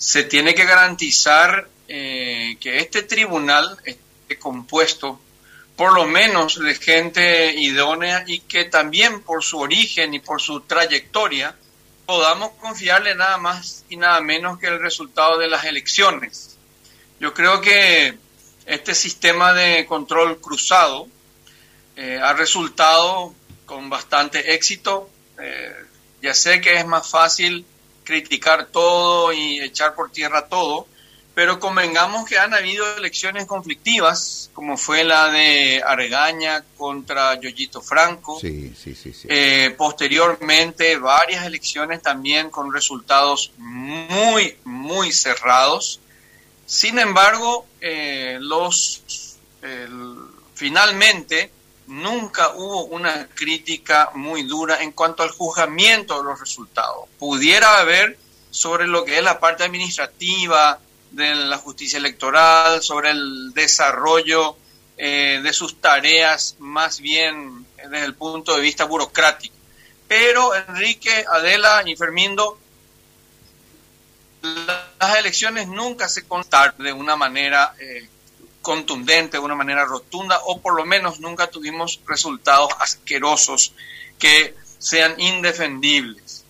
se tiene que garantizar eh, que este tribunal esté compuesto por lo menos de gente idónea y que también por su origen y por su trayectoria podamos confiarle nada más y nada menos que el resultado de las elecciones. Yo creo que este sistema de control cruzado eh, ha resultado con bastante éxito. Eh, ya sé que es más fácil criticar todo y echar por tierra todo, pero convengamos que han habido elecciones conflictivas, como fue la de Argaña contra Yoyito Franco. Sí, sí, sí, eh, posteriormente, varias elecciones también con resultados muy, muy cerrados. Sin embargo, eh, los finalmente nunca hubo una crítica muy dura en cuanto al juzgamiento de los resultados. Pudiera haber sobre lo que es la parte administrativa de la justicia electoral, sobre el desarrollo eh, de sus tareas más bien desde el punto de vista burocrático. Pero Enrique, Adela y Fermindo, las elecciones nunca se contaron de una manera eh, contundente, de una manera rotunda, o por lo menos nunca tuvimos resultados asquerosos que sean indefendibles.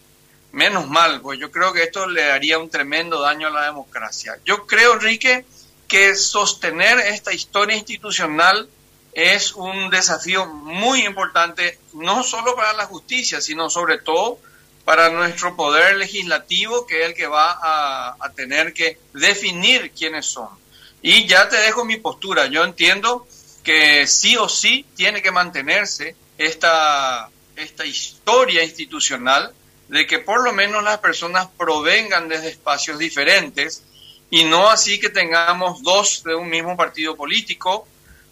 Menos mal, pues yo creo que esto le daría un tremendo daño a la democracia. Yo creo, Enrique, que sostener esta historia institucional es un desafío muy importante, no solo para la justicia, sino sobre todo para nuestro poder legislativo, que es el que va a, a tener que definir quiénes son. Y ya te dejo mi postura. Yo entiendo que sí o sí tiene que mantenerse esta, esta historia institucional de que por lo menos las personas provengan desde espacios diferentes y no así que tengamos dos de un mismo partido político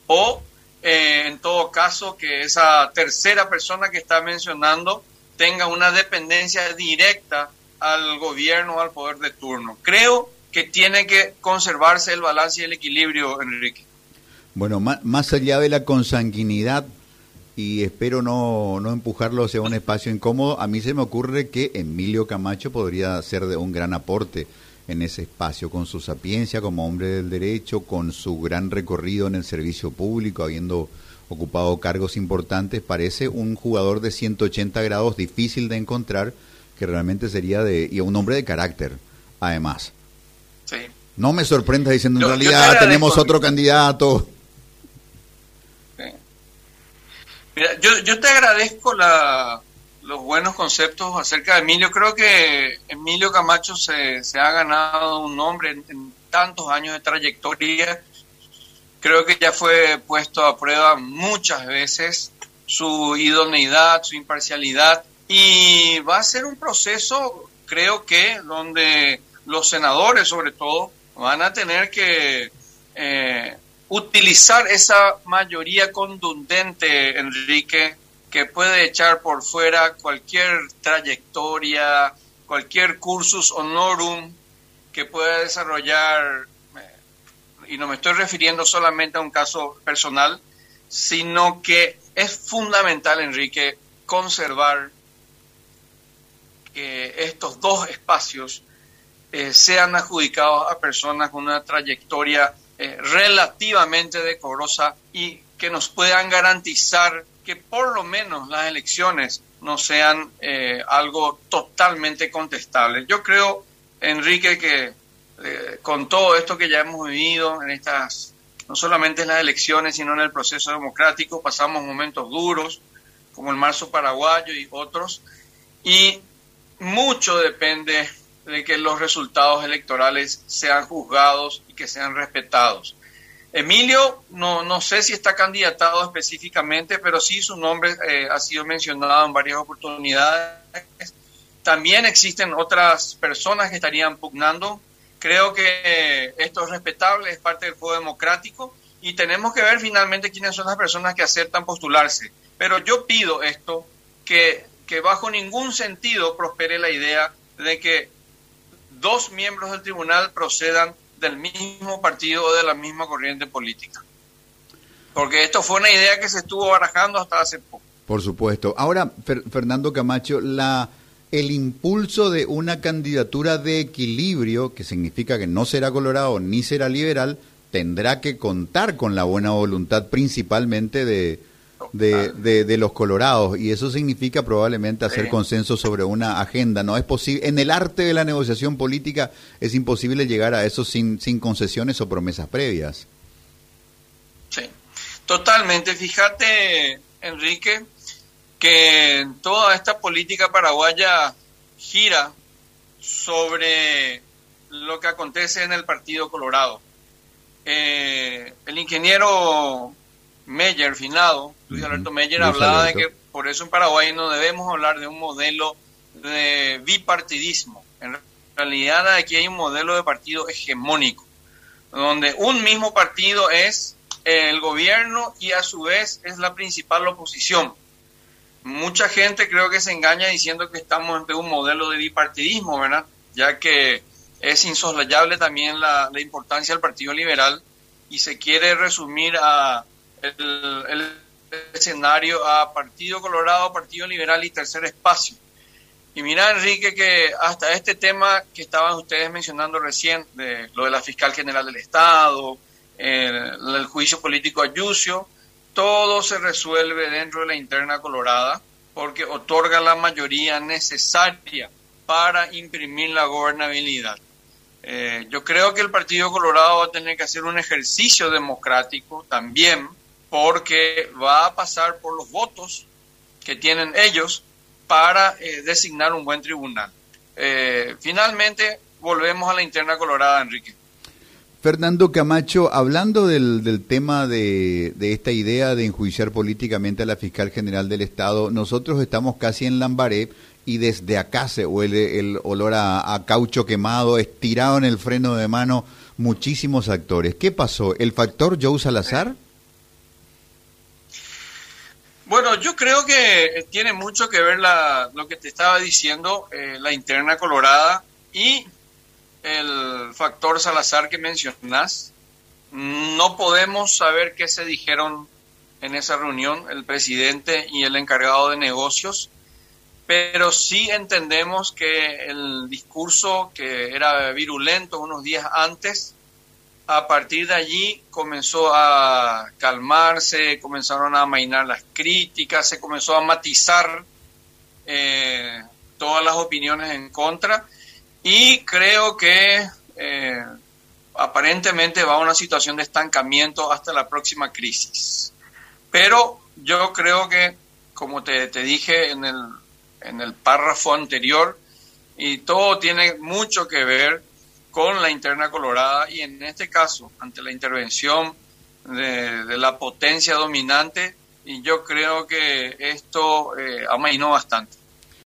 o eh, en todo caso que esa tercera persona que está mencionando tenga una dependencia directa al gobierno al poder de turno. Creo que tiene que conservarse el balance y el equilibrio, Enrique. Bueno, más, allá de la consanguinidad, y espero no, no empujarlo hacia un espacio incómodo, a mí se me ocurre que Emilio Camacho podría ser de un gran aporte en ese espacio, con su sapiencia como hombre del derecho, con su gran recorrido en el servicio público, habiendo ocupado cargos importantes, parece un jugador de 180 grados difícil de encontrar, que realmente sería de, y un hombre de carácter, además. No me sorprenda diciendo, en realidad tenemos otro candidato. Mira, yo, yo te agradezco la, los buenos conceptos acerca de Emilio. Creo que Emilio Camacho se, se ha ganado un nombre en, tantos años de trayectoria. Creo que ya fue puesto a prueba muchas veces su idoneidad, su imparcialidad. Y va a ser un proceso, creo que, donde los senadores sobre todo van a tener que eh, utilizar esa mayoría contundente, Enrique, que puede echar por fuera cualquier trayectoria, cualquier cursus honorum que pueda desarrollar, eh, y no me estoy refiriendo solamente a un caso personal, sino que es fundamental, Enrique, conservar estos dos espacios eh, sean adjudicados a personas con una trayectoria eh, relativamente decorosa y que nos puedan garantizar que por lo menos las elecciones no sean eh, algo totalmente contestable. Yo creo, Enrique, que con todo esto que ya hemos vivido en estas, no solamente en las elecciones, sino en el proceso democrático, pasamos momentos duros, como el marzo paraguayo y otros, y mucho depende de que los resultados electorales sean juzgados y que sean respetados. Emilio, no, no sé si está candidatado específicamente, pero sí su nombre eh, ha sido mencionado en varias oportunidades. También existen otras personas que estarían pugnando. Creo que eh, esto es respetable, es parte del juego democrático y tenemos que ver finalmente quiénes son las personas que aceptan postularse. Pero yo pido esto, que, que bajo ningún sentido prospere la idea de que dos miembros del tribunal procedan del mismo partido o de la misma corriente política. Porque esto fue una idea que se estuvo barajando hasta hace poco. Por supuesto. Ahora, Fernando Camacho, la el impulso de una candidatura de equilibrio, que significa que no será colorado ni será liberal, tendrá que contar con la buena voluntad principalmente de, de, de, los colorados y eso significa probablemente hacer consenso sobre una agenda. No es posible, en el arte de la negociación política es imposible llegar a eso sin, sin concesiones o promesas previas. Sí, totalmente. Fíjate, Enrique, que toda esta política paraguaya gira sobre lo que acontece en el Partido Colorado. Eh, el ingeniero Meyer, finado, Luis Alberto Meyer, hablaba de que por eso en Paraguay no debemos hablar de un modelo de bipartidismo. En realidad aquí hay un modelo de partido hegemónico, donde un mismo partido es el gobierno y a su vez es la principal oposición. Mucha gente creo que se engaña diciendo que estamos ante un modelo de bipartidismo, ¿verdad? Ya que es insoslayable también la, la importancia del Partido Liberal y se quiere resumir a el, escenario a Partido Colorado, Partido Liberal y Tercer Espacio. Y mira, Enrique, que hasta este tema que estaban ustedes mencionando recién, de lo de la fiscal general del Estado, el, juicio político a Yucio, todo se resuelve dentro de la interna colorada porque otorga la mayoría necesaria para imprimir la gobernabilidad. Eh, yo creo que el Partido Colorado va a tener que hacer un ejercicio democrático también porque va a pasar por los votos que tienen ellos para eh, designar un buen tribunal. Eh, finalmente, volvemos a la interna colorada, Enrique. Fernando Camacho, hablando del, del tema de, de, esta idea de enjuiciar políticamente a la fiscal general del Estado, nosotros estamos casi en Lambaré y desde acá se huele el olor a, a caucho quemado, estirado en el freno de mano, muchísimos actores. ¿Qué pasó? ¿El factor Joe Salazar? Bueno, yo creo que tiene mucho que ver la, lo que te estaba diciendo, eh, la interna colorada y el factor Salazar que mencionas. No podemos saber qué se dijeron en esa reunión el presidente y el encargado de negocios, pero sí entendemos que el discurso que era virulento unos días antes a partir de allí comenzó a calmarse, comenzaron a amainar las críticas, se comenzó a matizar eh, todas las opiniones en contra y creo que eh, aparentemente va a una situación de estancamiento hasta la próxima crisis. Pero yo creo que, como te, te dije en el, en el párrafo anterior, y todo tiene mucho que ver con la interna colorada y en este caso, ante la intervención de, la potencia dominante, y yo creo que esto eh, amainó bastante.